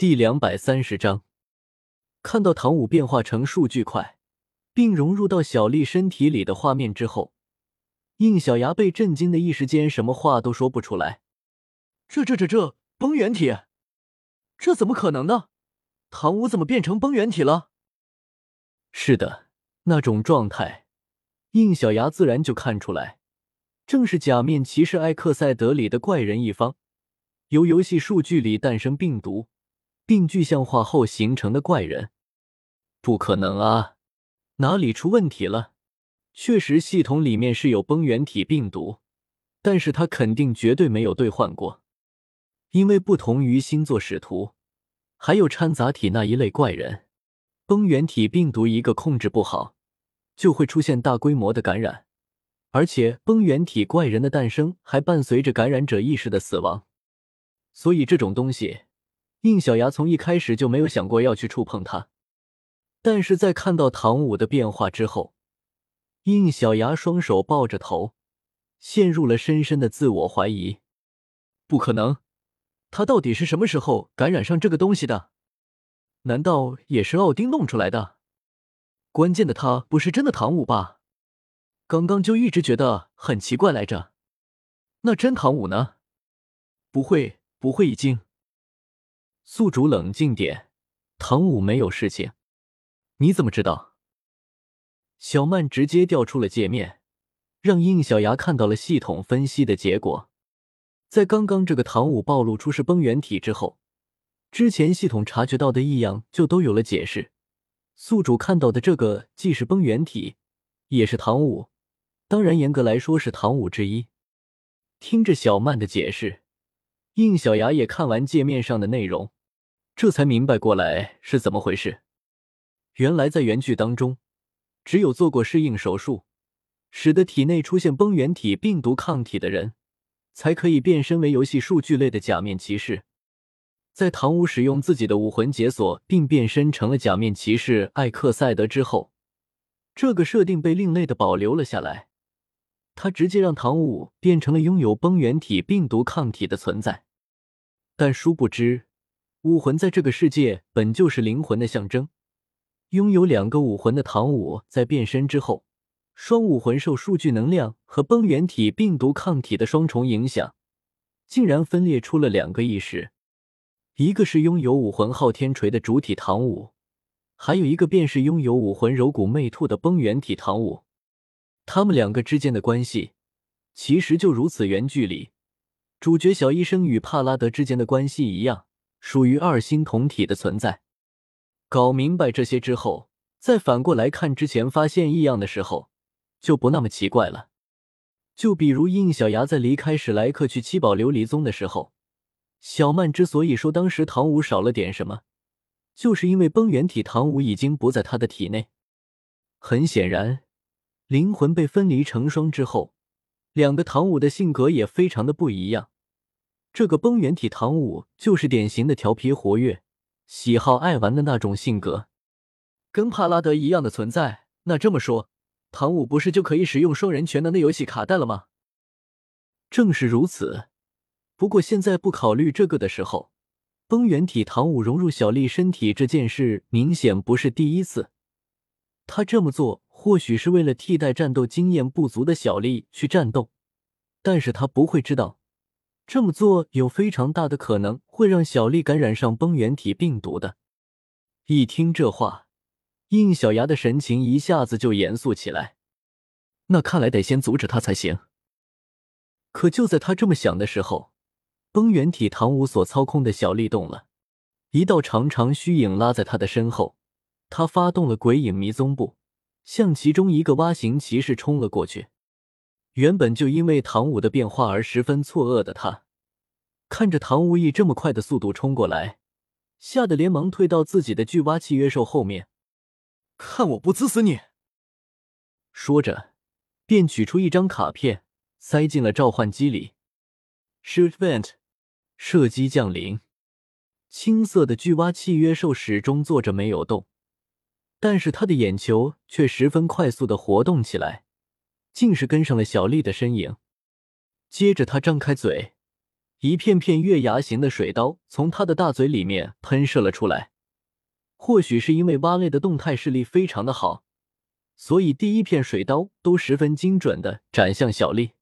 第两百三十章，看到唐舞变化成数据块，并融入到小丽身体里的画面之后，应小牙被震惊的一时间什么话都说不出来。这这这这崩原体，这怎么可能呢？唐舞怎么变成崩原体了？是的，那种状态，应小牙自然就看出来，正是假面骑士艾克赛德里的怪人一方，由游戏数据里诞生病毒。并具象化后形成的怪人，不可能啊！哪里出问题了？确实，系统里面是有崩原体病毒，但是他肯定绝对没有兑换过，因为不同于星座使徒，还有掺杂体那一类怪人，崩原体病毒一个控制不好，就会出现大规模的感染，而且崩原体怪人的诞生还伴随着感染者意识的死亡，所以这种东西。应小牙从一开始就没有想过要去触碰它，但是在看到唐舞的变化之后，应小牙双手抱着头，陷入了深深的自我怀疑。不可能，他到底是什么时候感染上这个东西的？难道也是奥丁弄出来的？关键的他不是真的唐舞吧？刚刚就一直觉得很奇怪来着。那真唐舞呢？不会，不会已经。宿主冷静点，唐舞没有事情。你怎么知道？小曼直接调出了界面，让应小牙看到了系统分析的结果。在刚刚这个唐舞暴露出是崩原体之后，之前系统察觉到的异样就都有了解释。宿主看到的这个既是崩原体，也是唐舞，当然严格来说是唐舞之一。听着小曼的解释，应小牙也看完界面上的内容。这才明白过来是怎么回事。原来在原剧当中，只有做过适应手术，使得体内出现崩原体病毒抗体的人，才可以变身为游戏数据类的假面骑士。在唐舞使用自己的武魂解锁并变身成了假面骑士艾克赛德之后，这个设定被另类的保留了下来。他直接让唐舞变成了拥有崩原体病毒抗体的存在，但殊不知。武魂在这个世界本就是灵魂的象征，拥有两个武魂的唐舞在变身之后，双武魂受数据能量和崩原体病毒抗体的双重影响，竟然分裂出了两个意识，一个是拥有武魂昊天锤的主体唐舞，还有一个便是拥有武魂柔骨魅兔的崩原体唐舞。他们两个之间的关系，其实就如此原距离主角小医生与帕拉德之间的关系一样。属于二星同体的存在，搞明白这些之后，再反过来看之前发现异样的时候，就不那么奇怪了。就比如应小牙在离开史莱克去七宝琉璃宗的时候，小曼之所以说当时唐舞少了点什么，就是因为崩原体唐舞已经不在他的体内。很显然，灵魂被分离成双之后，两个唐舞的性格也非常的不一样。这个崩原体唐舞就是典型的调皮活跃、喜好爱玩的那种性格，跟帕拉德一样的存在。那这么说，唐舞不是就可以使用双人全能的游戏卡带了吗？正是如此。不过现在不考虑这个的时候，崩原体唐舞融入小丽身体这件事明显不是第一次。他这么做或许是为了替代战斗经验不足的小丽去战斗，但是他不会知道。这么做有非常大的可能会让小丽感染上崩原体病毒的。一听这话，应小牙的神情一下子就严肃起来。那看来得先阻止他才行。可就在他这么想的时候，崩原体唐舞所操控的小丽动了，一道长长虚影拉在他的身后。他发动了鬼影迷踪步，向其中一个蛙形骑士冲了过去。原本就因为唐舞的变化而十分错愕的他，看着唐无意这么快的速度冲过来，吓得连忙退到自己的巨蛙契约兽后面。看我不滋死你！说着，便取出一张卡片，塞进了召唤机里。Shoot vent，射击降临。青色的巨蛙契约兽始终坐着没有动，但是他的眼球却十分快速的活动起来。竟是跟上了小丽的身影，接着他张开嘴，一片片月牙形的水刀从他的大嘴里面喷射了出来。或许是因为蛙类的动态视力非常的好，所以第一片水刀都十分精准的斩向小丽。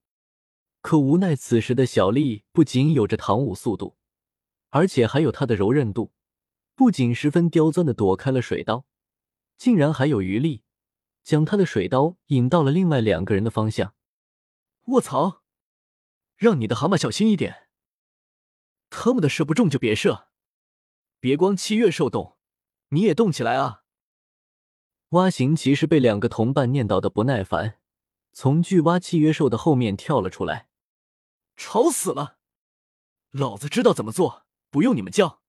可无奈此时的小丽不仅有着唐舞速度，而且还有她的柔韧度，不仅十分刁钻的躲开了水刀，竟然还有余力将他的水刀引到了另外两个人的方向。卧槽！让你的蛤蟆小心一点。他们的射不中就别射，别光七月兽动，你也动起来啊！蛙形骑士被两个同伴念叨的不耐烦，从巨蛙契约兽的后面跳了出来。吵死了！老子知道怎么做，不用你们教。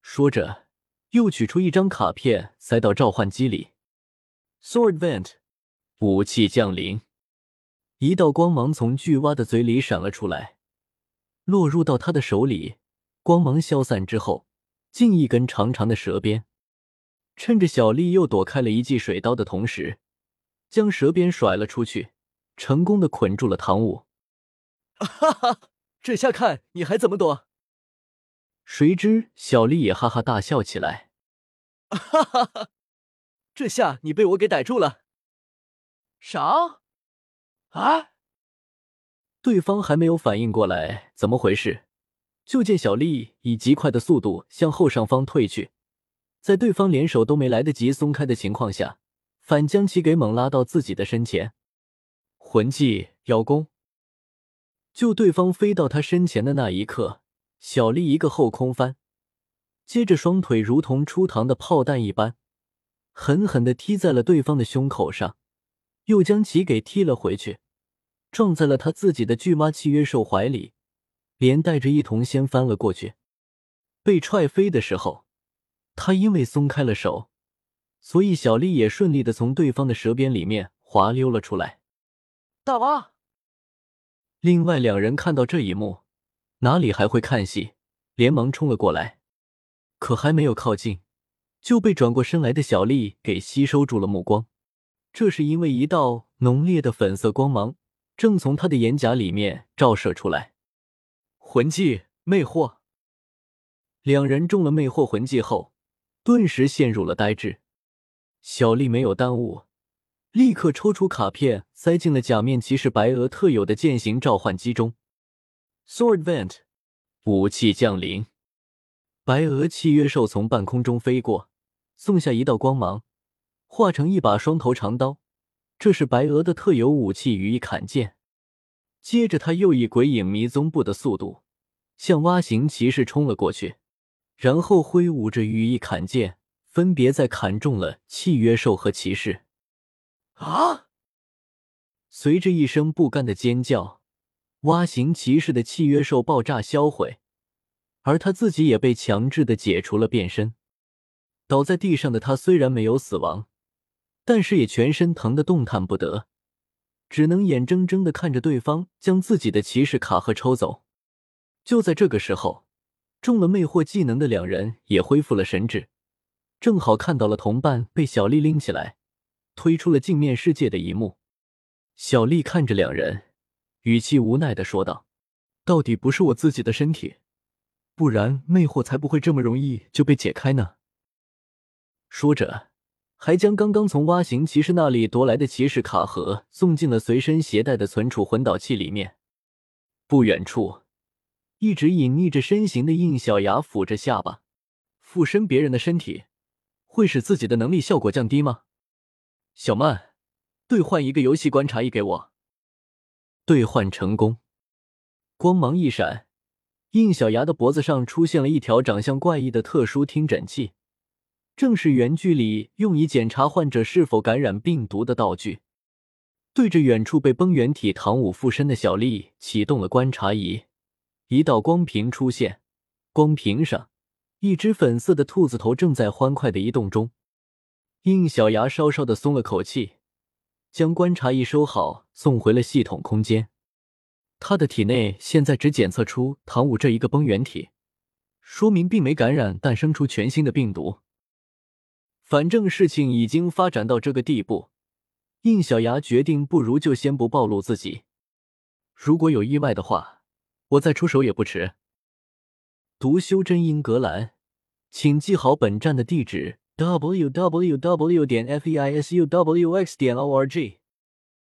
说着，又取出一张卡片塞到召唤机里。Sword Vent，武器降临。一道光芒从巨蛙的嘴里闪了出来。落入到他的手里，光芒消散之后，竟一根长长的蛇鞭。趁着小丽又躲开了一记水刀的同时，将蛇鞭甩了出去，成功的捆住了唐舞。哈哈，这下看你还怎么躲！谁知小丽也哈哈大笑起来。哈哈哈，这下你被我给逮住了。啥？啊？对方还没有反应过来怎么回事，就见小丽以极快的速度向后上方退去，在对方连手都没来得及松开的情况下，反将其给猛拉到自己的身前。魂技妖功，就对方飞到他身前的那一刻，小丽一个后空翻，接着双腿如同出膛的炮弹一般，狠狠的踢在了对方的胸口上，又将其给踢了回去。撞在了他自己的巨妈契约兽怀里，连带着一同掀翻了过去。被踹飞的时候，他因为松开了手，所以小丽也顺利的从对方的舌边里面滑溜了出来。大王，另外两人看到这一幕，哪里还会看戏，连忙冲了过来，可还没有靠近，就被转过身来的小丽给吸收住了目光。这是因为一道浓烈的粉色光芒。正从他的眼甲里面照射出来，魂技魅惑。两人中了魅惑魂技后，顿时陷入了呆滞。小丽没有耽误，立刻抽出卡片，塞进了假面骑士白鹅特有的剑形召唤机中。Sword Vent，武器降临。白鹅契约兽从半空中飞过，送下一道光芒，化成一把双头长刀。这是白鹅的特有武器——羽翼砍剑。接着，他又以鬼影迷踪步的速度向蛙形骑士冲了过去，然后挥舞着羽翼砍剑，分别在砍中了契约兽和骑士。啊！随着一声不甘的尖叫，蛙形骑士的契约兽爆炸销毁，而他自己也被强制的解除了变身。倒在地上的他虽然没有死亡。但是也全身疼得动弹不得，只能眼睁睁的看着对方将自己的骑士卡盒抽走。就在这个时候，中了魅惑技能的两人也恢复了神智，正好看到了同伴被小丽拎起来推出了镜面世界的一幕。小丽看着两人，语气无奈的说道：“到底不是我自己的身体，不然魅惑才不会这么容易就被解开呢。”说着。还将刚刚从蛙形骑士那里夺来的骑士卡盒送进了随身携带的存储魂导器里面。不远处，一直隐匿着身形的印小牙抚着下巴，附身别人的身体会使自己的能力效果降低吗？小曼，兑换一个游戏观察仪给我。兑换成功，光芒一闪，印小牙的脖子上出现了一条长相怪异的特殊听诊器。正是远距离用以检查患者是否感染病毒的道具。对着远处被崩原体唐舞附身的小丽启动了观察仪，一道光屏出现，光屏上一只粉色的兔子头正在欢快的移动中。应小牙稍稍的松了口气，将观察仪收好，送回了系统空间。他的体内现在只检测出唐舞这一个崩原体，说明并没感染，诞生出全新的病毒。反正事情已经发展到这个地步，印小牙决定，不如就先不暴露自己。如果有意外的话，我再出手也不迟。读修真英格兰，请记好本站的地址：w w w. 点 f e i s u w x. 点 o r g。